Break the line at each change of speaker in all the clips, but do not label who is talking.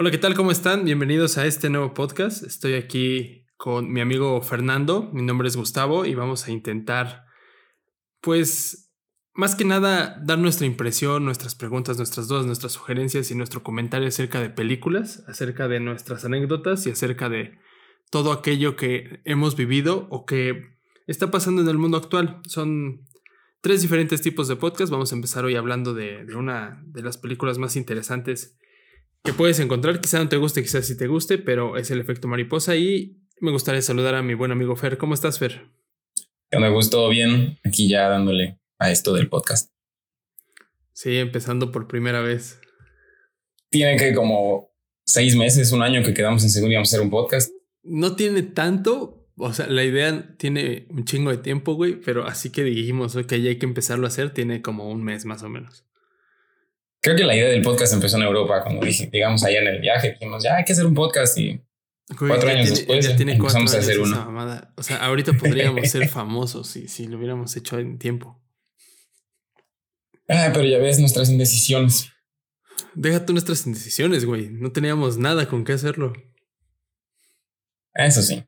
Hola, ¿qué tal? ¿Cómo están? Bienvenidos a este nuevo podcast. Estoy aquí con mi amigo Fernando. Mi nombre es Gustavo y vamos a intentar, pues, más que nada, dar nuestra impresión, nuestras preguntas, nuestras dudas, nuestras sugerencias y nuestro comentario acerca de películas, acerca de nuestras anécdotas y acerca de todo aquello que hemos vivido o que está pasando en el mundo actual. Son tres diferentes tipos de podcast. Vamos a empezar hoy hablando de, de una de las películas más interesantes que puedes encontrar. Quizá no te guste, quizás sí te guste, pero es el efecto mariposa. Y me gustaría saludar a mi buen amigo Fer. ¿Cómo estás, Fer?
Me gustó bien. Aquí ya dándole a esto del podcast.
Sí, empezando por primera vez.
Tiene que como seis meses, un año que quedamos en segundo y vamos a hacer un podcast.
No tiene tanto. O sea, la idea tiene un chingo de tiempo, güey, pero así que dijimos que ya hay que empezarlo a hacer, tiene como un mes más o menos.
Creo que la idea del podcast empezó en Europa, cuando dije, digamos, allá en el viaje, dijimos, ya hay que hacer un podcast y cuatro años después ya tiene empezamos a hacer uno.
O sea, ahorita podríamos ser famosos si, si lo hubiéramos hecho en tiempo.
Ah, pero ya ves nuestras indecisiones.
Deja tú nuestras indecisiones, güey. No teníamos nada con qué hacerlo.
Eso sí.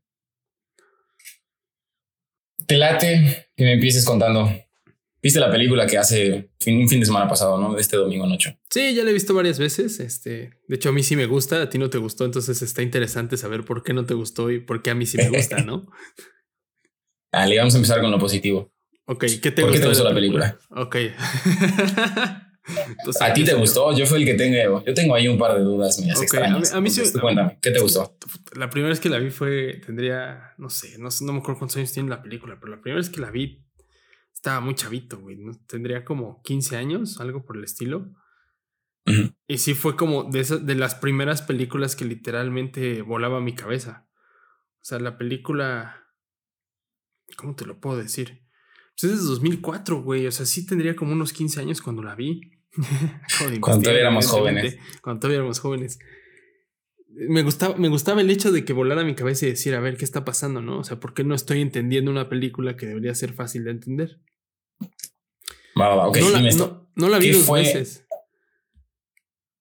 Te late que me empieces contando Viste la película que hace un fin de semana pasado, ¿no? Este domingo noche.
Sí, ya la he visto varias veces. Este, de hecho, a mí sí me gusta, a ti no te gustó, entonces está interesante saber por qué no te gustó y por qué a mí sí me gusta, ¿no?
Dale, vamos a empezar con lo positivo.
Ok, ¿qué te
¿Por
gustó?
qué te gustó la película?
Ok.
Entonces, ¿A ti te gustó? Yo fui el que tengo. Yo tengo ahí un par de dudas mías okay, extrañas.
A mí, a mí sí.
Cuéntame, ¿qué te gustó?
La primera vez que la vi fue. Tendría. No sé, no, no me acuerdo cuántos años tiene la película, pero la primera vez que la vi estaba muy chavito, güey. ¿no? Tendría como 15 años, algo por el estilo. Y sí fue como de, esas, de las primeras películas que literalmente volaba mi cabeza. O sea, la película... ¿Cómo te lo puedo decir? Pues es de 2004, güey. O sea, sí tendría como unos 15 años cuando la vi.
cuando todavía éramos jóvenes.
Cuando todavía éramos jóvenes. Me gustaba, me gustaba el hecho de que volara mi cabeza y decir, a ver, ¿qué está pasando, no? O sea, ¿por qué no estoy entendiendo una película que debería ser fácil de entender? No, la, vi dos veces.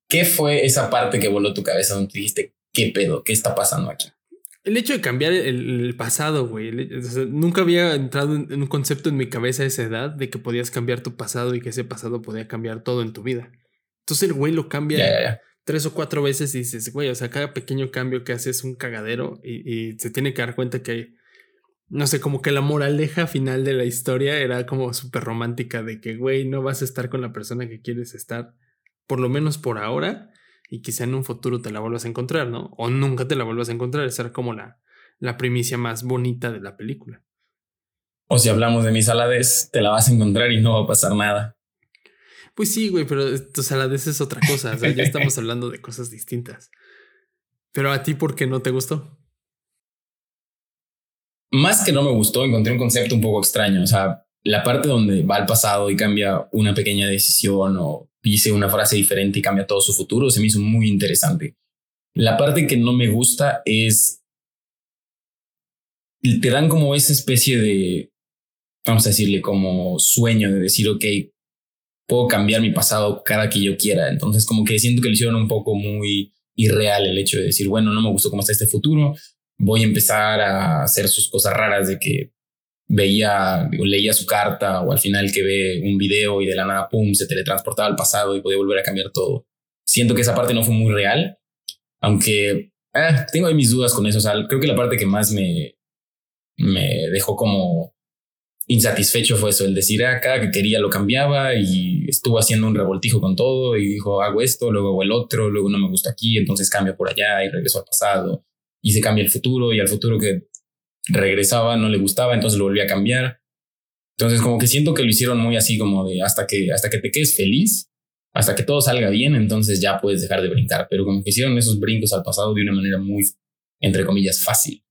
¿Qué fue esa parte que voló tu cabeza donde dijiste, qué pedo, qué está pasando aquí?
El hecho de cambiar el, pasado, güey. nunca había entrado en, un concepto en mi cabeza a esa edad de que podías cambiar tu pasado y que ese pasado podía cambiar todo en tu vida. Entonces el güey lo cambia tres o cuatro veces y dices, güey, o sea, cada pequeño cambio que hace es un cagadero y, y se tiene que dar cuenta que no sé, como que la moraleja final de la historia era como súper romántica de que, güey, no vas a estar con la persona que quieres estar, por lo menos por ahora, y quizá en un futuro te la vuelvas a encontrar, ¿no? O nunca te la vuelvas a encontrar. Esa era como la, la primicia más bonita de la película.
O si hablamos de mi saladez, te la vas a encontrar y no va a pasar nada.
Pues sí, güey, pero tu saladez es otra cosa. O sea, ya estamos hablando de cosas distintas. Pero a ti, ¿por qué no te gustó?
Más que no me gustó, encontré un concepto un poco extraño. O sea, la parte donde va al pasado y cambia una pequeña decisión o dice una frase diferente y cambia todo su futuro, se me hizo muy interesante. La parte que no me gusta es. Te dan como esa especie de. Vamos a decirle, como sueño de decir, ok, puedo cambiar mi pasado cada que yo quiera. Entonces, como que siento que lo hicieron un poco muy irreal el hecho de decir, bueno, no me gustó cómo está este futuro, voy a empezar a hacer sus cosas raras de que veía, o leía su carta o al final que ve un video y de la nada, pum, se teletransportaba al pasado y podía volver a cambiar todo. Siento que esa parte no fue muy real, aunque eh, tengo ahí mis dudas con eso. O creo que la parte que más me, me dejó como insatisfecho fue eso, el decir, ah, cada que quería lo cambiaba y estuvo haciendo un revoltijo con todo y dijo, hago esto, luego hago el otro, luego no me gusta aquí, entonces cambio por allá y regreso al pasado y se cambia el futuro y al futuro que regresaba no le gustaba, entonces lo volví a cambiar. Entonces como que siento que lo hicieron muy así como de hasta que, hasta que te quedes feliz, hasta que todo salga bien, entonces ya puedes dejar de brincar, pero como que hicieron esos brincos al pasado de una manera muy, entre comillas, fácil.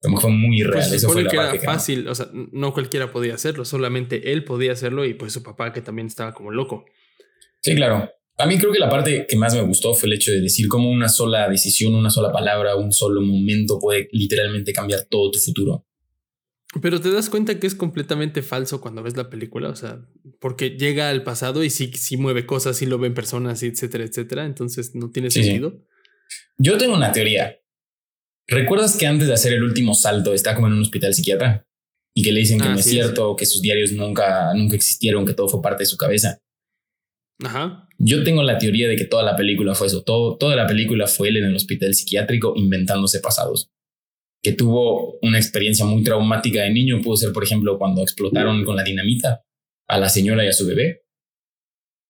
Como que fue muy real.
Pues Eso fue la que era fácil, o sea, no cualquiera podía hacerlo, solamente él podía hacerlo y pues su papá que también estaba como loco.
Sí, claro. A mí creo que la parte que más me gustó fue el hecho de decir cómo una sola decisión, una sola palabra, un solo momento puede literalmente cambiar todo tu futuro.
Pero te das cuenta que es completamente falso cuando ves la película, o sea, porque llega al pasado y sí, sí mueve cosas, sí lo ven personas, etcétera, etcétera, entonces no tiene sentido.
Yo tengo una teoría. ¿Recuerdas que antes de hacer el último salto está como en un hospital psiquiatra? Y que le dicen que no es cierto, que sus diarios nunca, nunca existieron, que todo fue parte de su cabeza. Yo tengo la teoría de que toda la película fue eso. Todo, toda la película fue él en el hospital psiquiátrico inventándose pasados. Que tuvo una experiencia muy traumática de niño. Pudo ser, por ejemplo, cuando explotaron con la dinamita a la señora y a su bebé.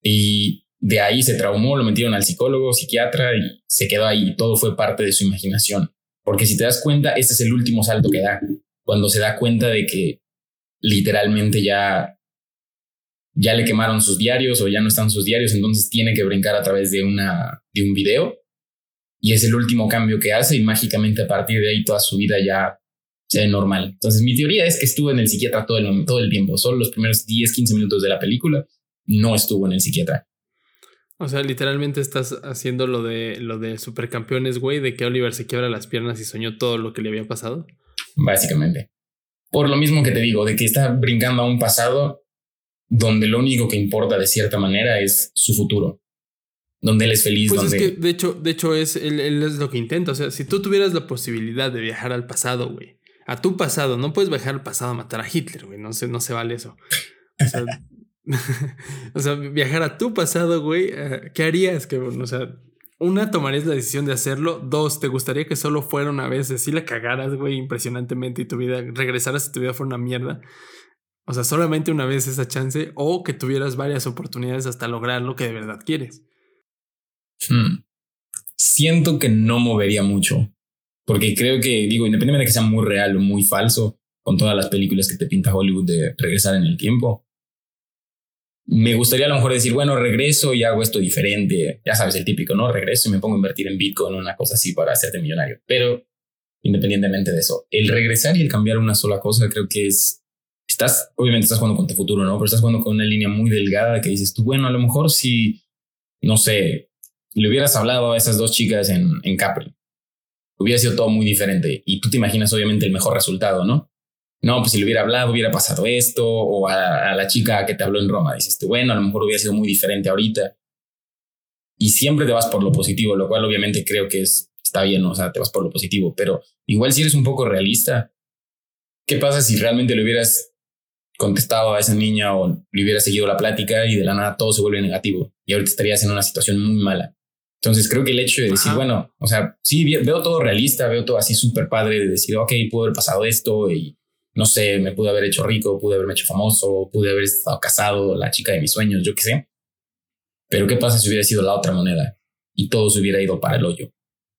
Y de ahí se traumó, lo metieron al psicólogo, psiquiatra y se quedó ahí. Todo fue parte de su imaginación. Porque si te das cuenta, este es el último salto que da. Cuando se da cuenta de que literalmente ya ya le quemaron sus diarios o ya no están sus diarios, entonces tiene que brincar a través de, una, de un video. Y es el último cambio que hace y mágicamente a partir de ahí toda su vida ya se ve normal. Entonces mi teoría es que estuvo en el psiquiatra todo el, todo el tiempo, solo los primeros 10, 15 minutos de la película no estuvo en el psiquiatra.
O sea, literalmente estás haciendo lo de lo de supercampeones, güey, de que Oliver se quiebra las piernas y soñó todo lo que le había pasado.
Básicamente. Por lo mismo que te digo, de que está brincando a un pasado donde lo único que importa de cierta manera es su futuro. Donde él es feliz.
Pues
es
que, de hecho, de hecho es, él, es lo que intenta. O sea, si tú tuvieras la posibilidad de viajar al pasado, güey, a tu pasado, no puedes viajar al pasado a matar a Hitler, güey, no se, no se vale eso. O sea, viajar a tu pasado, güey, eh, ¿qué harías? Que, o sea, una, tomarías la decisión de hacerlo. Dos, ¿te gustaría que solo fuera una vez? Así la cagaras, güey, impresionantemente y tu vida, regresaras y tu vida fuera una mierda. O sea, solamente una vez esa chance o que tuvieras varias oportunidades hasta lograr lo que de verdad quieres.
Hmm. Siento que no movería mucho, porque creo que, digo, independientemente de que sea muy real o muy falso, con todas las películas que te pinta Hollywood de regresar en el tiempo, me gustaría a lo mejor decir, bueno, regreso y hago esto diferente. Ya sabes, el típico, ¿no? Regreso y me pongo a invertir en Bitcoin, una cosa así para hacerte millonario. Pero independientemente de eso, el regresar y el cambiar una sola cosa creo que es obviamente estás jugando con tu futuro, ¿no? Pero estás jugando con una línea muy delgada que dices tú, bueno, a lo mejor si, no sé, le hubieras hablado a esas dos chicas en, en Capri, hubiera sido todo muy diferente y tú te imaginas obviamente el mejor resultado, ¿no? No, pues si le hubiera hablado, hubiera pasado esto, o a, la chica que te habló en Roma, dices tú, bueno, a lo mejor hubiera sido muy diferente ahorita. Y siempre te vas por lo positivo, lo cual obviamente creo que es, está bien, o sea, te vas por lo positivo, pero igual si eres un poco realista, ¿qué pasa si realmente le hubieras contestado a esa niña o le hubiera seguido la plática y de la nada todo se vuelve negativo y ahorita estarías en una situación muy mala. Entonces creo que el hecho de decir, bueno, o sea, sí, veo todo realista, veo todo así súper padre de decir, ok, pudo haber pasado esto y no sé, me pude haber hecho rico, pude haberme hecho famoso, pude haber estado casado, la chica de mis sueños, yo qué sé. Pero ¿qué pasa si hubiera sido la otra moneda y todo se hubiera ido para el hoyo?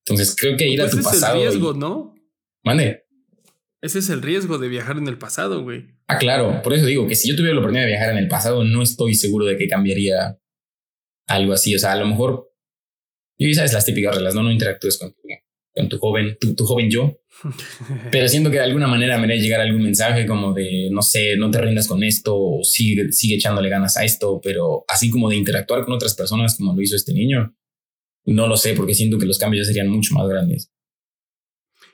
Entonces creo que ir a pues tu pasado.
Es el riesgo, ¿no?
Mande.
Ese es el riesgo de viajar en el pasado, güey.
Ah, claro, por eso digo que si yo tuviera la oportunidad de viajar en el pasado, no estoy seguro de que cambiaría algo así. O sea, a lo mejor, y sabes las típicas reglas, no, no interactúes con tu, con tu joven, tu, tu joven yo, pero siento que de alguna manera me haría llegar algún mensaje como de, no sé, no te rindas con esto, o sigue, sigue echándole ganas a esto, pero así como de interactuar con otras personas como lo hizo este niño, no lo sé, porque siento que los cambios serían mucho más grandes.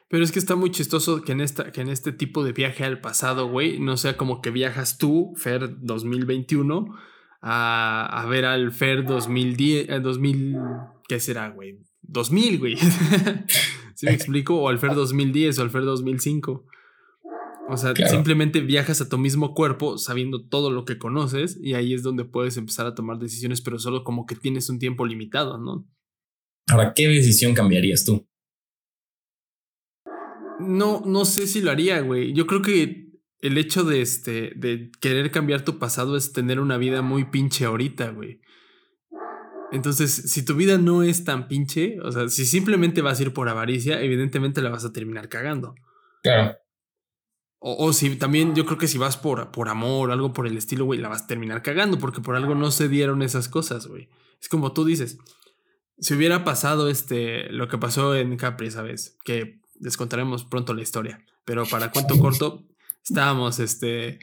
Pero es que está muy chistoso que en, esta, que en este tipo de viaje al pasado, güey, no sea como que viajas tú, Fer 2021, a, a ver al Fer 2010, 2000, eh, ¿qué será, güey? 2000, güey. ¿Sí me explico? O al Fer 2010 o al Fer 2005. O sea, simplemente viajas a tu mismo cuerpo sabiendo todo lo que conoces y ahí es donde puedes empezar a tomar decisiones, pero solo como que tienes un tiempo limitado, ¿no?
Ahora, ¿qué decisión cambiarías tú?
No, no sé si lo haría, güey. Yo creo que el hecho de este, de querer cambiar tu pasado es tener una vida muy pinche ahorita, güey. Entonces, si tu vida no es tan pinche, o sea, si simplemente vas a ir por avaricia, evidentemente la vas a terminar cagando.
Claro.
O, o si también, yo creo que si vas por, por amor o algo por el estilo, güey, la vas a terminar cagando porque por algo no se dieron esas cosas, güey. Es como tú dices, si hubiera pasado este, lo que pasó en Capri, ¿sabes? Que les contaremos pronto la historia. Pero para cuento corto, estábamos, este,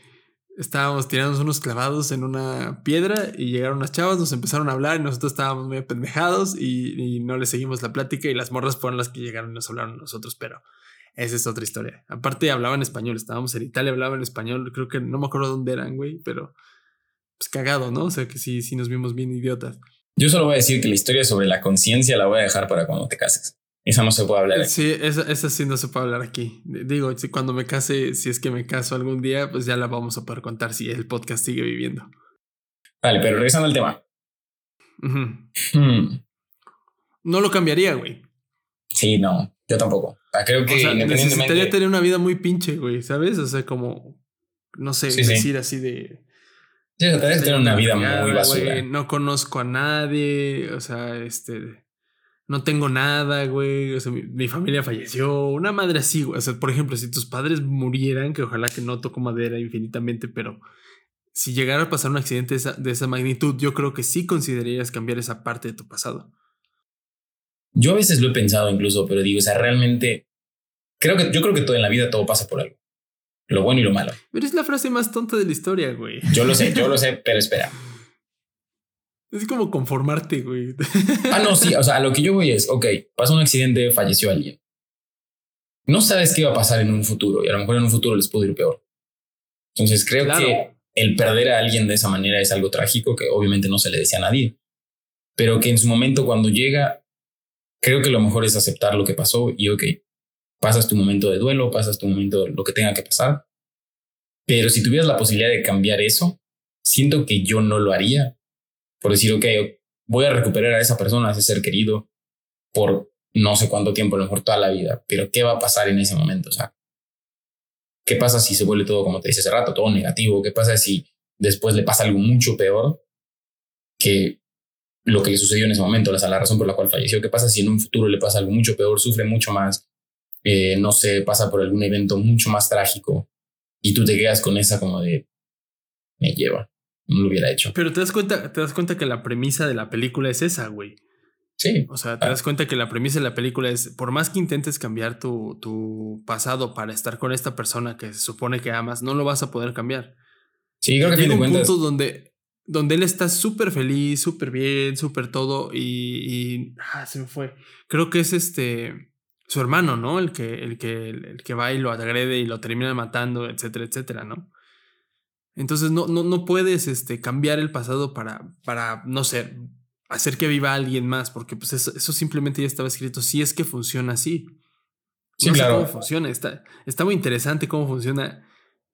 estábamos tirando unos clavados en una piedra y llegaron unas chavas, nos empezaron a hablar y nosotros estábamos muy apendejados y, no les seguimos la plática y las morras fueron las que llegaron y nos hablaron a nosotros, pero esa es otra historia. Aparte hablaban español, estábamos en Italia, hablaban español, creo que no me acuerdo dónde eran, güey, pero pues cagado, ¿no? O sea que sí, sí nos vimos bien idiotas.
Yo solo voy a decir que la historia sobre la conciencia la voy a dejar para cuando te cases. Esa no se puede hablar.
Aquí. Sí, esa, esa, sí no se puede hablar aquí. Digo, si cuando me case, si es que me caso algún día, pues ya la vamos a poder contar si el podcast sigue viviendo.
Vale, pero regresando al tema.
Uh -huh. hmm. No lo cambiaría, güey.
Sí, no, yo tampoco. Creo que
o sea,
independientemente.
necesitaría tener una vida muy pinche, güey, ¿sabes? O sea, como, no sé,
Sí, sí.
decir así de...
Sí, tener una vida muy basura.
güey, no conozco a nadie, o sea, este... No tengo nada, güey. O sea, mi, mi, familia falleció. Una madre así, güey. O sea, por ejemplo, si tus padres murieran, que ojalá que no toco madera infinitamente, pero si llegara a pasar un accidente de esa, de esa magnitud, yo creo que sí considerarías cambiar esa parte de tu pasado.
Yo a veces lo he pensado incluso, pero digo, o sea, realmente creo que yo creo que todo en la vida todo pasa por algo. Lo bueno y lo malo.
Pero es la frase más tonta de la historia, güey.
Yo lo sé, yo lo sé, pero espera.
Es como conformarte, güey.
Ah, no, sí, o sea, a lo que yo voy es, ok, pasó un accidente, falleció alguien. No sabes qué va a pasar en un futuro y a lo mejor en un futuro les puede ir peor. Entonces creo
Claro.
que el perder a alguien de esa manera es algo trágico que obviamente no se le desea a nadie, pero que en su momento cuando llega, creo que lo mejor es aceptar lo que pasó y ok, pasas tu momento de duelo, pasas tu momento de lo que tenga que pasar, pero si tuvieras la posibilidad de cambiar eso, siento que yo no lo haría por decir, ok, voy a recuperar a esa persona, a ese ser querido, por no sé cuánto tiempo, a lo mejor toda la vida, pero ¿qué va a pasar en ese momento? O sea, ¿qué pasa si se vuelve todo, como te dije hace rato, todo negativo? ¿Qué pasa si después le pasa algo mucho peor que lo que le sucedió en ese momento, o sea, la razón por la cual falleció? ¿Qué pasa si en un futuro le pasa algo mucho peor, sufre mucho más, eh, no sé, pasa por algún evento mucho más trágico y tú te quedas con esa como de, me lleva, no lo hubiera hecho.
Pero te das cuenta, te das cuenta que la premisa de la película es esa, güey.
Sí,
O sea, te
Ah.
das cuenta que la premisa de la película es, por más que intentes cambiar tu, tu pasado para estar con esta persona que se supone que amas, no lo vas a poder cambiar.
sí, creo que
Llega un
cuentas...
punto donde, donde él está súper feliz, súper bien, súper todo y, y- ah, se me fue. Creo que es este su hermano, ¿no? El que, el que, el que va y lo agrede y lo termina matando, etcétera, etcétera, ¿no? Entonces no, no, no puedes este, cambiar el pasado para, para, no sé, hacer que viva alguien más, porque pues eso, eso simplemente ya estaba escrito. Si es que funciona así.
Sí,
no sé
claro.
cómo funciona. Está, está muy interesante cómo funciona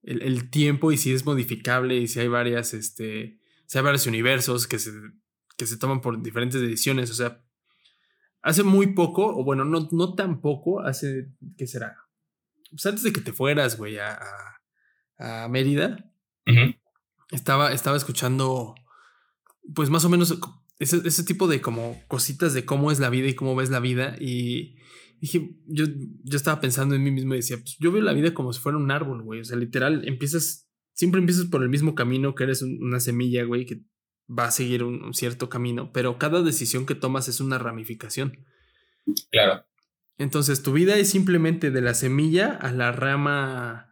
el, el tiempo y si es modificable y si hay varias, este, si hay varios universos que se, que se toman por diferentes ediciones. O sea, hace muy poco, o bueno, no, no tan poco, hace, ¿qué será? Pues antes de que te fueras, güey, a, a, a Mérida, Estaba, estaba escuchando, pues más o menos ese, ese tipo de como cositas de cómo es la vida y cómo ves la vida. Y dije, yo, yo estaba pensando en mí mismo y decía, pues yo veo la vida como si fuera un árbol, güey. O sea, literal, empiezas, siempre empiezas por el mismo camino que eres un- una semilla, güey, que va a seguir un, un cierto camino, pero cada decisión que tomas es una ramificación.
Claro.
Entonces, tu vida es simplemente de la semilla a la rama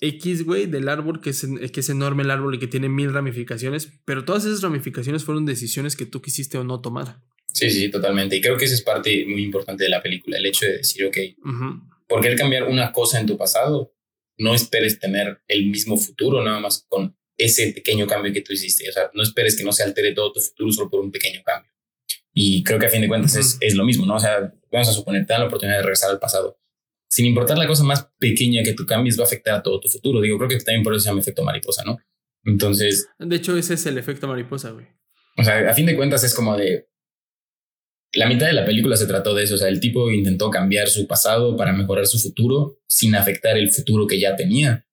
X, güey, del árbol, que es, en- que es enorme el árbol y que tiene mil ramificaciones, pero todas esas ramificaciones fueron decisiones que tú quisiste o no tomar.
Sí, sí, totalmente. Y creo que esa es parte muy importante de la película, el hecho de decir, ok,
Ujú.
por querer cambiar una cosa en tu pasado, no esperes tener el mismo futuro nada más con ese pequeño cambio que tú hiciste. O sea, no esperes que no se altere todo tu futuro solo por un pequeño cambio. Y creo que a fin de cuentas es,
Ujú.
es lo mismo, ¿no? O sea, vamos a suponer, te dan la oportunidad de regresar al pasado. Sin importar la cosa más pequeña que tú cambies, va a afectar a todo tu futuro. Digo, creo que también por eso se llama efecto mariposa, ¿no? Entonces,
De hecho, ese es el efecto mariposa, güey.
o sea, a fin de cuentas es como de... La mitad de la película se trató de eso, o sea, el tipo intentó cambiar su pasado para mejorar su futuro sin afectar el futuro que ya tenía.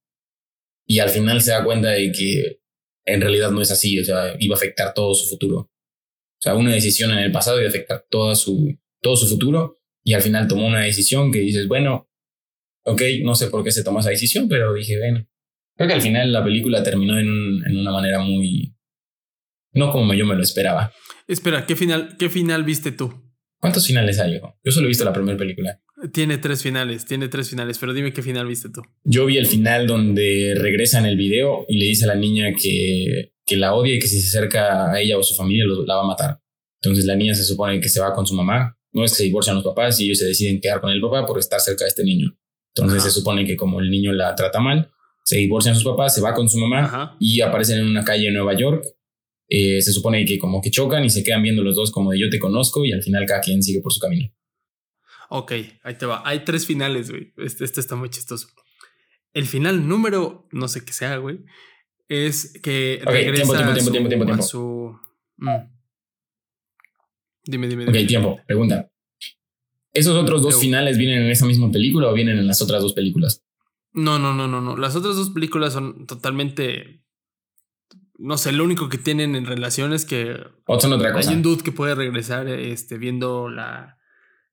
Y al final se da cuenta de que en realidad no es así, o sea, iba a afectar todo su futuro. O sea, una decisión en el pasado iba a afectar toda su, todo su futuro y al final tomó una decisión que dices, bueno, ok, no sé por qué se tomó esa decisión, pero dije, bueno, creo que al final la película terminó en, un- en una manera muy... No como yo me lo esperaba.
Espera, ¿qué final, ¿qué final viste tú?
¿Cuántos finales hay? Yo solo he visto la primera película.
Tiene tres finales, tiene tres finales, pero dime qué final viste tú.
Yo vi el final donde regresa en el video y le dice a la niña que, que la odia y que si se acerca a ella o su familia lo- la va a matar. Entonces la niña se supone que se va con su mamá. No es que se divorcian los papás y ellos se deciden quedar con el papá por estar cerca de este niño. Entonces
Ajá.
se supone que como el niño la trata mal, se divorcian sus papás, se va con su mamá
Ajá.
y aparecen en una calle en Nueva York. Eh, se supone que como que chocan y se quedan viendo los dos como de yo te conozco y al final cada quien sigue por su camino.
Ok, ahí te va. Hay tres finales, güey. Este, este está muy chistoso. El final número, no sé qué sea, güey, es que
regresa tiempo, tiempo, tiempo, tiempo, tiempo, tiempo.
su... Mm. Dime, dime,
dime. Ok, tiempo. Pregunta. ¿Esos otros dos finales vienen en esa misma película o vienen en las otras dos películas?
No, no, no, no, no. Las otras dos películas son totalmente. No sé, lo único que tienen en relación es que.
O son otra cosa.
Hay un dude que puede regresar este, viendo la.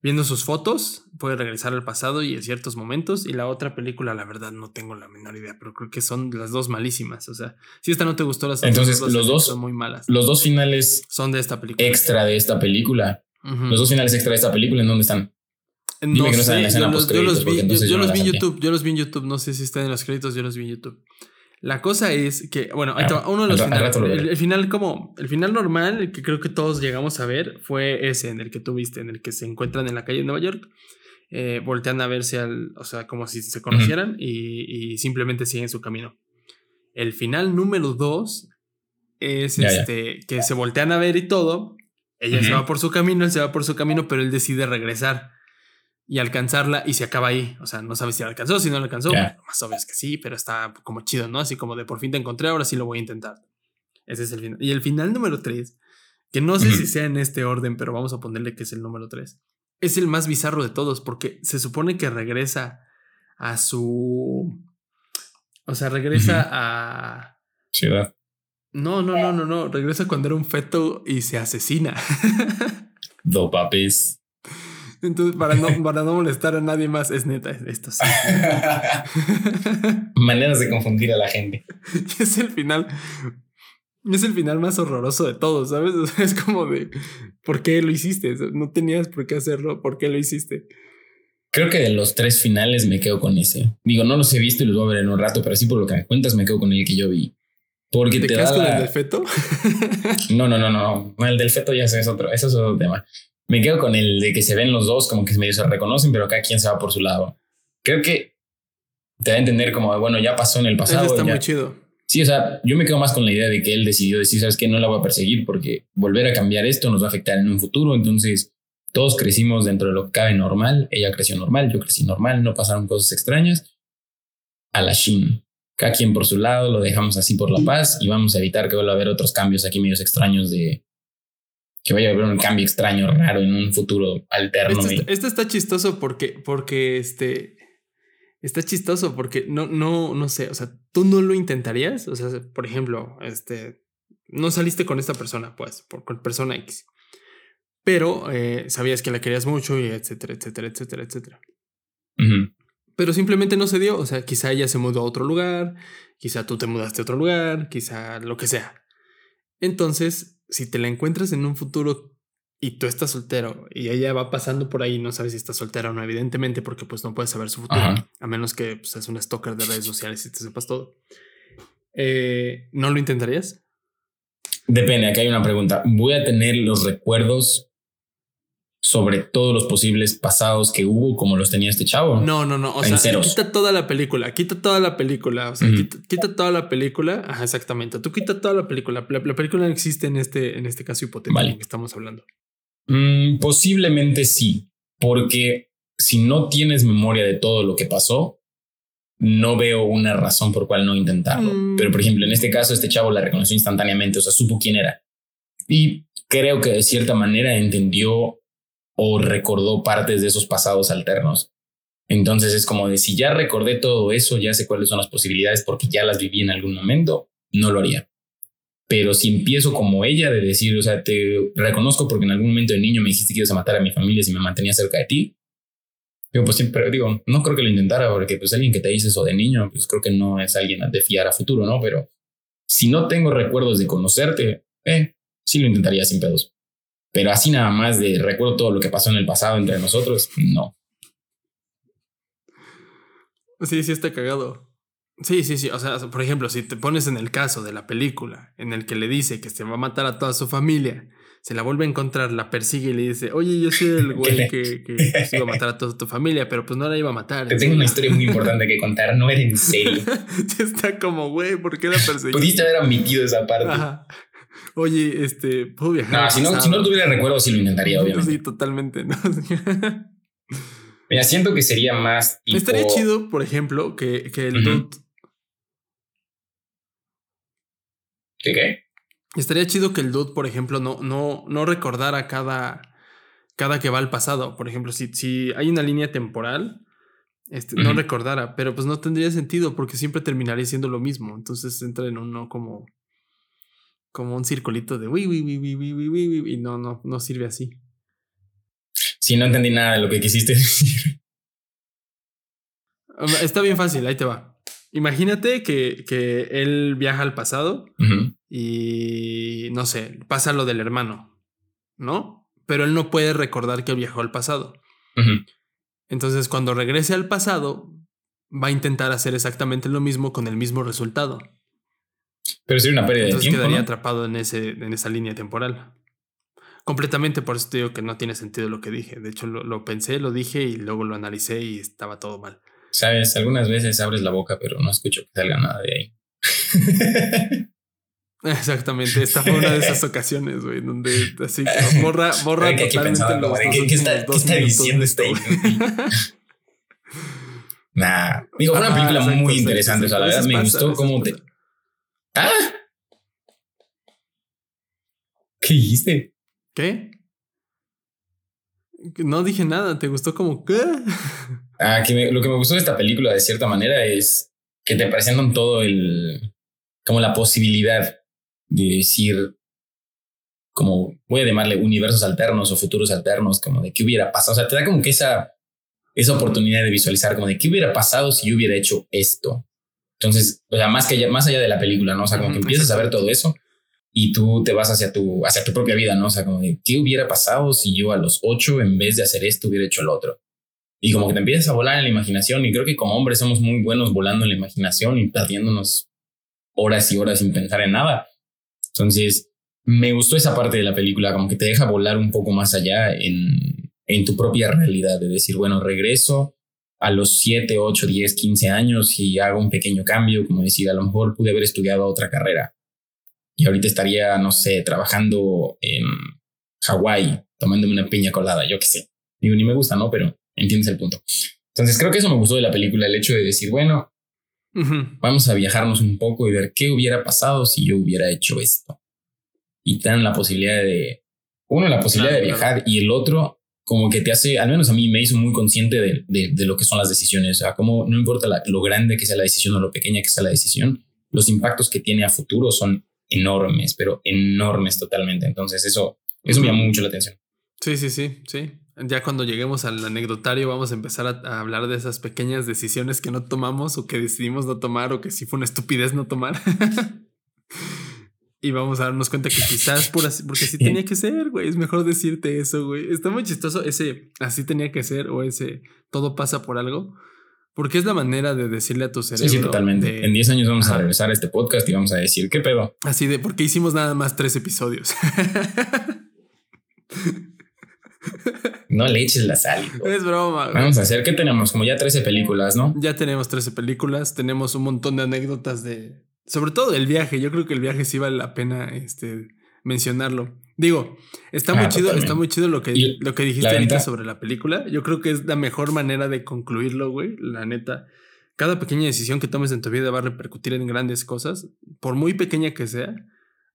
Viendo sus fotos, puede regresar al pasado y en ciertos momentos. Y la otra película, la verdad, no tengo la menor idea, pero creo que son las dos malísimas. O sea, si esta no te gustó, las
Entonces, dos los dos
son muy malas.
Los dos finales
son de esta película.
Extra de esta película. Los dos finales extra de esta película, ¿en dónde están?
No que no sé, yo los, yo los, vi, yo, los vi en YouTube, yo los vi en YouTube, no sé si están en los créditos, yo los vi en YouTube. La cosa es que, bueno, ah, uno de los finales, el, final como, el final normal, el que creo que todos llegamos a ver, fue ese en el que tú viste, en el que se encuentran en la calle de Nueva York, eh, voltean a verse al, o sea, como si se conocieran y, y, simplemente siguen su camino. El final número dos es este, que se voltean a ver y todo, ella se va por su camino, él se va por su camino, pero él decide regresar y alcanzarla y se acaba ahí. O sea, no sabes si la alcanzó, si no la alcanzó. más obvio es que sí, pero está como chido, ¿no? Así como de por fin te encontré, ahora sí lo voy a intentar. Ese es el final. Y el final número 3, que no sé si sea en este orden, pero vamos a ponerle que es el número 3. Es el más bizarro de todos porque se supone que regresa a su... O sea, regresa a...
Ciudad.
No, no, no, no, no. Regresa cuando era un feto y se asesina.
Do papis.
Entonces, para no, para no molestar a nadie más, es neta, esto sí.
Maneras de confundir a la gente.
es el final. Es el final más horroroso de todos, ¿sabes? es como de, ¿por qué lo hiciste? No tenías por qué hacerlo, ¿por qué lo hiciste?
Creo que de los tres finales me quedo con ese. Digo, no los he visto y los voy a ver en un rato, pero sí por lo que me cuentas me quedo con el que yo vi. Porque
¿Te,
te
quedas con el del feto?
no, no, no, no. El del feto ya es otro, eso es otro tema. Me quedo con el de que se ven los dos, como que medio se reconocen, pero cada quien se va por su lado. Creo que te da a entender como, bueno, ya pasó en el pasado.
Eso está
muy
chido.
Sí, o sea, yo me quedo más con la idea de que él decidió decir, sabes que no la voy a perseguir porque volver a cambiar esto nos va a afectar en un futuro. Entonces, todos crecimos dentro de lo que cabe normal. Ella creció normal, yo crecí normal, no pasaron cosas extrañas. A la Shin. Cada quien por su lado, lo dejamos así por la paz y vamos a evitar que vuelva a haber otros cambios aquí medios extraños de, que vaya a haber un cambio extraño, raro en un futuro alterno.
Esto está, chistoso porque, porque este, está chistoso porque no, no, no sé, o sea, tú no lo intentarías, o sea, por ejemplo, este, no saliste con esta persona, pues, por, con persona X, pero eh, sabías que la querías mucho y etcétera, etcétera, etcétera, etcétera. Pero simplemente no se dio, o sea, quizá ella se mudó a otro lugar, quizá tú te mudaste a otro lugar, quizá lo que sea. Entonces, si te la encuentras en un futuro y tú estás soltero y ella va pasando por ahí, no sabes si está soltera o no, evidentemente, porque pues no puedes saber su futuro, a menos que pues, seas un stalker de redes sociales y te sepas todo. Eh, ¿No lo intentarías?
Depende, aquí hay una pregunta. ¿Voy a tener los recuerdos sobre todos los posibles pasados que hubo como los tenía este chavo.
No, no, no. O sea, quita toda la película, quita toda la película. O sea, quita, toda la película. Ajá, exactamente. Tú quita toda la película. La, película no existe en este, en este caso hipotético que estamos hablando.
Mm, posiblemente sí, porque si no tienes memoria de todo lo que pasó, no veo una razón por cual no intentarlo. Mm. Pero, por ejemplo, en este caso, este chavo la reconoció instantáneamente, o sea, supo quién era. Y creo que de cierta manera entendió o recordó partes de esos pasados alternos. Entonces es como de si ya recordé todo eso, ya sé cuáles son las posibilidades porque ya las viví en algún momento, no lo haría. Pero si empiezo como ella de decir, o sea, te reconozco porque en algún momento de niño me dijiste que ibas a matar a mi familia si me mantenía cerca de ti. Digo, pues siempre digo, no creo que lo intentara porque pues alguien que te dice eso de niño, pues creo que no es alguien de fiar a futuro, ¿no? Pero si no tengo recuerdos de conocerte, eh, sí lo intentaría sin pedos. Pero así nada más de recuerdo todo lo que pasó en el pasado entre nosotros, no.
Sí, sí está cagado. Sí, sí, sí. O sea, por ejemplo, si te pones en el caso de la película en el que le dice que se va a matar a toda su familia, se la vuelve a encontrar, la persigue y le dice, oye, yo soy el güey que, que iba a matar a toda tu familia, pero pues no la iba a matar.
Te tengo una historia muy importante que contar, no era en serio.
está como, güey, ¿por qué la perseguiste?
Pudiste haber omitido esa parte.
Oye, este, ¿puedo viajar?
No, si no, si no tuviera recuerdo, sí lo intentaría, obviamente.
Sí, totalmente. ¿no?
Mira, siento que sería más
tipo... Estaría chido, por ejemplo, que, que el dude...
¿Qué qué?
Estaría chido que el dude, por ejemplo, no, no, no recordara cada, cada que va al pasado. Por ejemplo, si, si hay una línea temporal, este, no recordara, pero pues no tendría sentido porque siempre terminaría siendo lo mismo. Entonces entra en uno como, como un circulito de uy, uy, uy, uy, uy, uy, y no, no, no sirve así.
Sí, no entendí nada de lo que quisiste decir.
Está bien fácil, ahí te va. Imagínate que, que él viaja al pasado y no sé, pasa lo del hermano, ¿no? Pero él no puede recordar que viajó al pasado. Entonces, cuando regrese al pasado, va a intentar hacer exactamente lo mismo con el mismo resultado.
Pero sería una pérdida de tiempo.
quedaría atrapado en, ese, en esa línea temporal. Completamente, por eso te digo que no tiene sentido lo que dije. De hecho, lo, lo pensé, lo dije y luego lo analicé y estaba todo mal.
Sabes, algunas veces abres la boca, pero no escucho que salga nada de ahí.
Exactamente, esta fue una de esas ocasiones, güey, donde así borra, borra totalmente los
¿qué, ¿qué, está, ¿qué está diciendo este Nah, digo, fue una película muy interesante, o sea, la verdad me gustó cómo te... ¡Ah! ¿Qué dijiste?
¿Qué? No dije nada, ¿te gustó como qué?
Ah, que lo que me gustó de esta película de cierta manera es que te presentan todo el... como la posibilidad de decir, como voy a llamarle universos alternos o futuros alternos, como de qué hubiera pasado. O sea, te da como que esa, esa oportunidad de visualizar, como de qué hubiera pasado si yo hubiera hecho esto. Entonces, o sea, más, que, más allá de la película, ¿no? O sea, como que empiezas a ver todo eso y tú te vas hacia tu, hacia tu propia vida, ¿no? O sea, como de qué hubiera pasado si yo a los ocho, en vez de hacer esto, hubiera hecho el otro. Y como que te empiezas a volar en la imaginación. Y creo que como hombres somos muy buenos volando en la imaginación y perdiéndonos horas y horas sin pensar en nada. Entonces, me gustó esa parte de la película, como que te deja volar un poco más allá en, en tu propia realidad, de decir, bueno, regreso a los 7, 8, 10, 15 años y hago un pequeño cambio, como decir, a lo mejor pude haber estudiado otra carrera y ahorita estaría, no sé, trabajando en Hawái, tomándome una piña colada, yo qué sé. Digo, ni me gusta, ¿no? Pero entiendes el punto. Entonces creo que eso me gustó de la película, el hecho de decir, bueno, Vamos a viajarnos un poco y ver qué hubiera pasado si yo hubiera hecho esto. Y te dan la posibilidad de, uno, la posibilidad de viajar y el otro, como que te hace, al menos a mí me hizo muy consciente de, de, lo que son las decisiones. O sea, como no importa lo grande que sea la decisión o lo pequeña que sea la decisión, los impactos que tiene a futuro son enormes, pero enormes totalmente. Entonces eso, eso me llamó mucho la atención.
Sí, sí, sí, sí. Ya cuando lleguemos al anecdotario vamos a empezar a, hablar de esas pequeñas decisiones que no tomamos o que decidimos no tomar o que sí fue una estupidez no tomar. y vamos a darnos cuenta que quizás por así, porque así tenía que ser, güey. Es mejor decirte eso, güey. Está muy chistoso ese así tenía que ser o ese todo pasa por algo. Porque es la manera de decirle a tu cerebro.
Sí, sí, totalmente. en 10 años vamos a regresar a este podcast y vamos a decir, ¿qué pedo?
Así de, porque hicimos nada más tres episodios.
No le eches la sal.
Es broma.
Vamos a hacer que tenemos como ya 13 películas, ¿no?
Ya tenemos 13 películas, tenemos un montón de anécdotas de, sobre todo del viaje. Yo creo que el viaje sí vale la pena este, mencionarlo. Digo, está muy chido, está muy chido lo que, lo que dijiste ahorita sobre la película. Yo creo que es la mejor manera de concluirlo, güey. La neta, cada pequeña decisión que tomes en tu vida va a repercutir en grandes cosas, por muy pequeña que sea,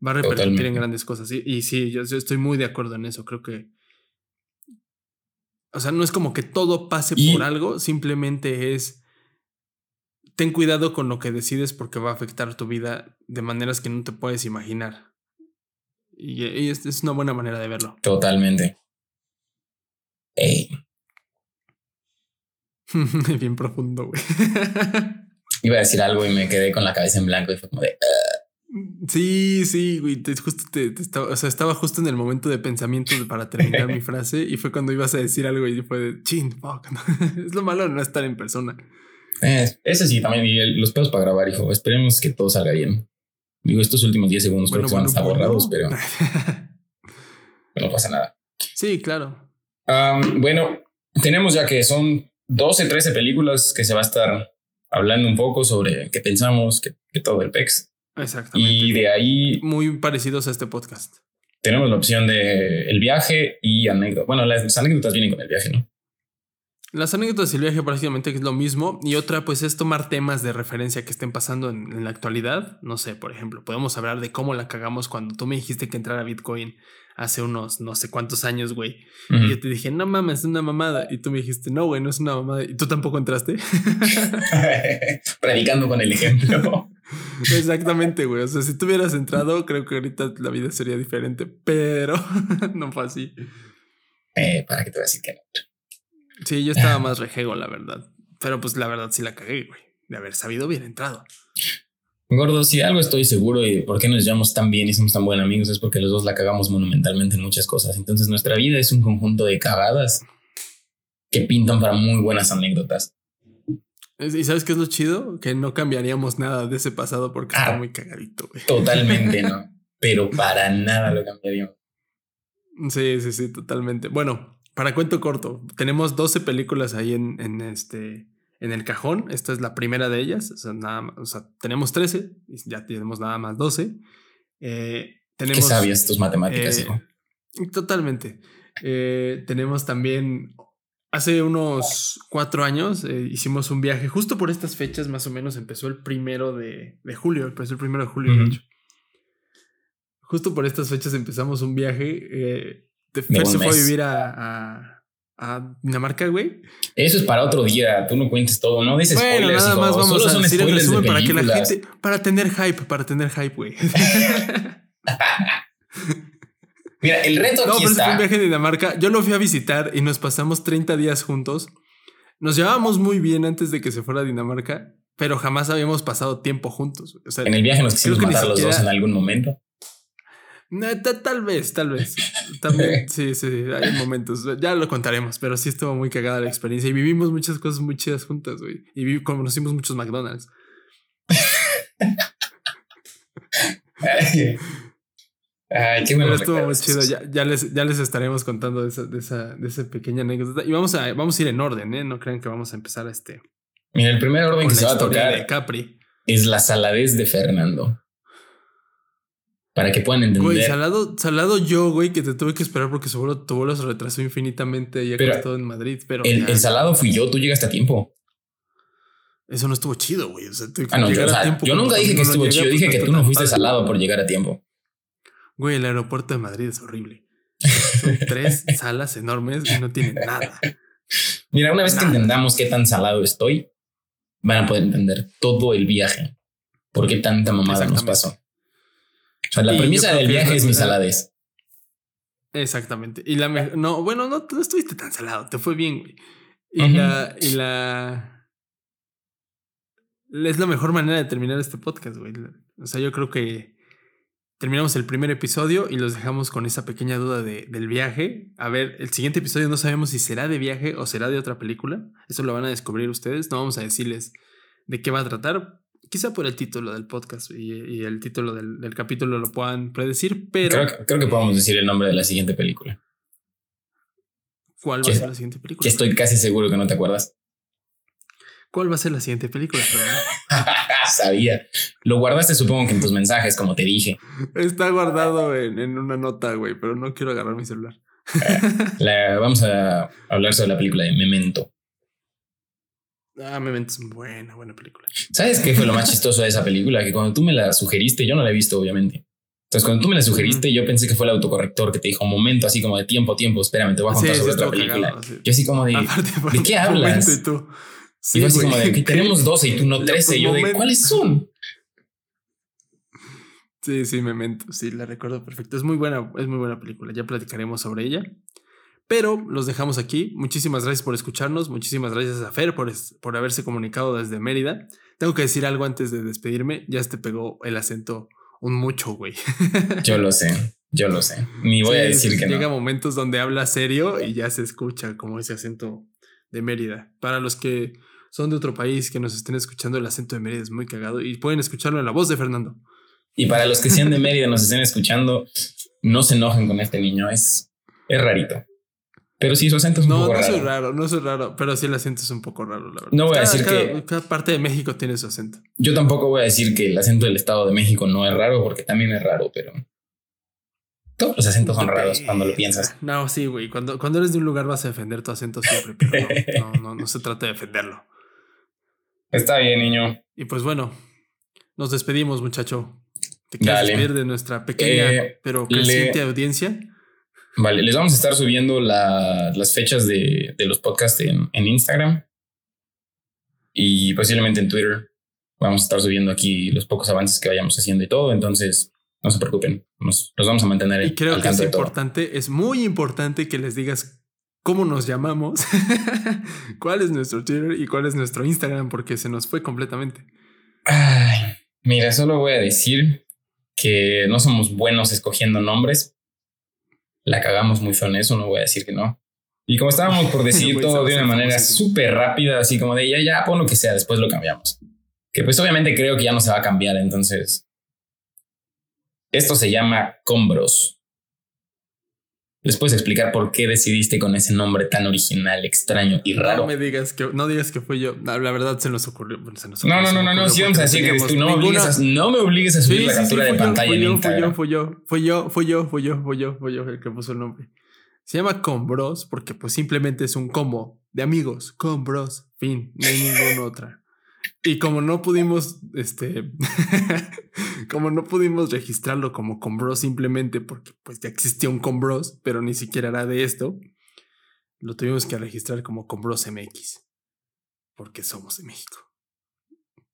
va a repercutir en grandes cosas. Y, y sí, yo, yo, estoy muy de acuerdo en eso. Creo que o sea, no es como que todo pase por algo, simplemente es ten cuidado con lo que decides porque va a afectar tu vida de maneras que no te puedes imaginar. Y, es, una buena manera de verlo.
Totalmente.
Bien profundo, güey.
Iba a decir algo y me quedé con la cabeza en blanco y fue como de...
Sí, sí, güey. justo te, estaba, o sea, estaba justo en el momento de pensamiento para terminar mi frase y fue cuando ibas a decir algo y fue de chin, fuck. es lo malo de no estar en persona.
Eh, ese sí, también. Y los pedos para grabar, hijo. Esperemos que todo salga bien. Digo, estos últimos 10 segundos creo que van a estar borrados, pero. no pasa nada.
Sí, claro.
bueno, tenemos ya que son 12, 13 películas que se va a estar hablando un poco sobre qué pensamos, que, que todo el PEX.
Exactamente.
Y de ahí.
Muy parecidos a este podcast.
Tenemos la opción de el viaje y anécdota. Bueno, las anécdotas vienen con el viaje, ¿no?
Las anécdotas del viaje prácticamente es lo mismo. Y otra, pues, es tomar temas de referencia que estén pasando en, la actualidad. No sé, por ejemplo, podemos hablar de cómo la cagamos cuando tú me dijiste que entrara Bitcoin hace unos no sé cuántos años, güey. Y yo te dije, no mames, es una mamada. Y tú me dijiste, no, güey, no es una mamada. Y tú tampoco entraste.
Predicando con el ejemplo.
Exactamente, güey. O sea, si tú hubieras entrado, creo que ahorita la vida sería diferente, pero no fue así.
Eh, para que te voy a decir que no.
Sí, yo estaba más rejego, la verdad. Pero pues la verdad sí la cagué, güey. De haber sabido bien entrado.
Gordo, si algo estoy seguro y por qué nos llevamos tan bien y somos tan buenos amigos es porque los dos la cagamos monumentalmente en muchas cosas. Entonces nuestra vida es un conjunto de cagadas que pintan para muy buenas anécdotas.
¿Y sabes qué es lo chido? Que no cambiaríamos nada de ese pasado porque está ah, muy cagadito, güey.
Totalmente no. Pero para nada lo cambiaríamos.
Sí, sí, sí, totalmente. Bueno, para cuento corto, tenemos 12 películas ahí en, en este en el cajón. Esta es la primera de ellas. O sea, nada o sea tenemos 13 y ya tenemos nada más 12. Eh, tenemos,
Qué sabias tus matemáticas,
hijo. Eh, totalmente. Eh, tenemos también, hace unos cuatro años hicimos un viaje justo por estas fechas, más o menos empezó el primero de, de julio, empezó el primero de julio, de hecho. Justo por estas fechas empezamos un viaje. Fer se fue a vivir a a Dinamarca, güey.
Eso es para otro día. Tú no cuentes todo, no dices bueno, spoilers.
Nada más vamos a decir el resumen para que la gente, para tener hype, para tener hype, güey.
Mira, el reto
no,
aquí
pero
está.
fue un viaje a Dinamarca. Yo lo fui a visitar y nos pasamos 30 días juntos. Nos llevábamos muy bien antes de que se fuera a Dinamarca, pero jamás habíamos pasado tiempo juntos.
O sea, en el viaje nos quisimos matar los dos en algún momento.
No, tal vez, tal vez. También, sí, sí, hay momentos. Ya lo contaremos, pero sí estuvo muy cagada la experiencia y vivimos muchas cosas muy chidas juntas, güey. Y conocimos muchos McDonald's.
Ay, qué bueno.
estuvo muy chido. Ya, les, ya les estaremos contando de esa, de esa, de esa pequeña anécdota. Y vamos a, vamos a ir en orden, ¿eh? No crean que vamos a empezar este.
Mira, el primer orden que se va a tocar
de Capri.
es la saladez de Fernando para que puedan entender.
Güey, salado, salado yo, güey, que te tuve que esperar porque seguro tu vuelo se retrasó infinitamente y he estado en Madrid. Pero
el, salado fui yo, tú llegaste a tiempo.
Eso no estuvo chido, güey. O sea,
ah, no, yo, yo nunca dije que estuvo chido, dije pues, que tú no fuiste salado por llegar a tiempo.
Güey, el aeropuerto de Madrid es horrible. Son tres salas enormes y no tienen nada.
Mira, una vez que entendamos qué tan salado estoy, van a poder entender todo el viaje. ¿Por qué tanta mamada nos pasó? O sea, la premisa del viaje es, mi saladez.
Exactamente. Y la no, bueno, no, no estuviste tan salado, te fue bien, güey. Y la, y la es la mejor manera de terminar este podcast, güey. O sea, yo creo que terminamos el primer episodio y los dejamos con esa pequeña duda de, del viaje. A ver, el siguiente episodio no sabemos si será de viaje o será de otra película. Eso lo van a descubrir ustedes. No vamos a decirles de qué va a tratar, quizá por el título del podcast y, el título del, capítulo lo puedan predecir, pero...
Creo, que podemos decir el nombre de la siguiente película.
¿Cuál va a ser la siguiente película?
Que estoy casi seguro que no te acuerdas.
¿Cuál va a ser la siguiente película?
Sabía. Lo guardaste supongo que en tus mensajes, como te dije.
Está guardado en, en una nota, güey, pero no quiero agarrar mi celular.
vamos a hablar sobre la película de Memento.
Ah, Memento es buena, buena película.
¿Sabes qué fue lo más chistoso de esa película? Que cuando tú me la sugeriste, yo no la he visto, obviamente. Entonces, cuando tú me la sugeriste, yo pensé que fue el autocorrector que te dijo, un momento, así como de tiempo, tiempo, espérame, te voy a contar sobre otra película. Yo así como de, ¿de qué hablas? Y tú. Sí, así como de, tenemos 12 y tú no 13. Y yo de, ¿cuáles son?
Sí, sí, Memento, sí, la recuerdo perfecto. Es muy buena, es muy buena película. Ya platicaremos sobre ella. Pero los dejamos aquí. Muchísimas gracias por escucharnos. Muchísimas gracias a Fer por, por haberse comunicado desde Mérida. Tengo que decir algo antes de despedirme. Ya te pegó el acento un mucho, güey.
Yo lo sé. Yo lo sé. Ni voy a decir que
llega momentos donde habla serio y ya se escucha como ese acento de Mérida. Para los que son de otro país que nos estén escuchando, el acento de Mérida es muy cagado y pueden escucharlo en la voz de Fernando.
Y para los que sean de Mérida nos estén escuchando, no se enojen con este niño. Es, es rarito. Pero sí, su acento es un poco
raro.
No,
no soy raro, no soy raro, pero sí el acento es un poco raro, la verdad.
No voy a decir que.
Cada parte de México tiene su acento.
Yo tampoco voy a decir que el acento del Estado de México no es raro, porque también es raro, pero. Todos los acentos son raros cuando lo piensas.
No, sí, güey. Cuando, cuando eres de un lugar vas a defender tu acento siempre, pero no, no, no, se trata de defenderlo.
Está bien, niño.
Y pues bueno, nos despedimos, muchacho. Te quieres despedir de nuestra pequeña eh, pero creciente audiencia.
Vale, les vamos a estar subiendo las fechas de, los podcasts en, Instagram y posiblemente en Twitter. Vamos a estar subiendo aquí los pocos avances que vayamos haciendo y todo. Entonces, no se preocupen, nos, vamos a mantener.
Y creo que es importante, es muy importante que les digas cómo nos llamamos, cuál es nuestro Twitter y cuál es nuestro Instagram, porque se nos fue completamente.
Ay, mira, solo voy a decir que no somos buenos escogiendo nombres, la cagamos muy feo en eso, no voy a decir que no. Y como estábamos por decir todo de una manera súper rápida, así como de ya, ya, pon lo que sea, después lo cambiamos. Que pues obviamente creo que ya no se va a cambiar, entonces. Esto se llama Combros. ¿Les puedes explicar por qué decidiste con ese nombre tan original, extraño y raro?
No me digas que no digas que fui yo. La, verdad se nos ocurrió. Se nos
ocurrió no, no, no, no, no, sí vamos a decir que tú no, me obligues a, no me obligues a subir la captura de pantalla
en
Instagram.
Fui yo, fui yo, fui yo, fui yo, fui yo, fui yo, el que puso el nombre. Se llama Combros porque pues simplemente es un combo de amigos, Combros, fin, no hay ninguna otra. Y como no pudimos, este, como no pudimos registrarlo como Combros simplemente porque pues ya existía un Combros, pero ni siquiera era de esto, lo tuvimos que registrar como Combros MX. Porque somos de México.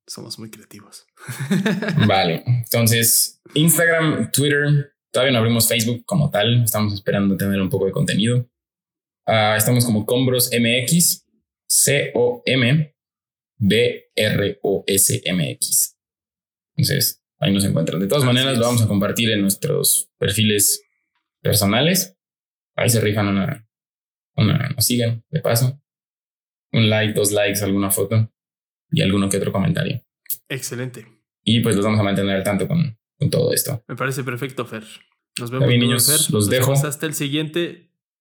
Somos muy creativos.
vale, entonces Instagram, Twitter, todavía no abrimos Facebook como tal, estamos esperando tener un poco de contenido. Ah, estamos como Combros MX, C-O-M B-R-O-S-M-X. Entonces, ahí nos encuentran. De todas maneras, lo vamos a compartir en nuestros perfiles personales. Ahí se rifan una, una, nos siguen de paso. Un like, dos likes, alguna foto y alguno que otro comentario.
Excelente.
Y pues los vamos a mantener al tanto con, con todo esto.
Me parece perfecto, Fer. Nos vemos, niños. Fer.
Los dejo.
hasta el siguiente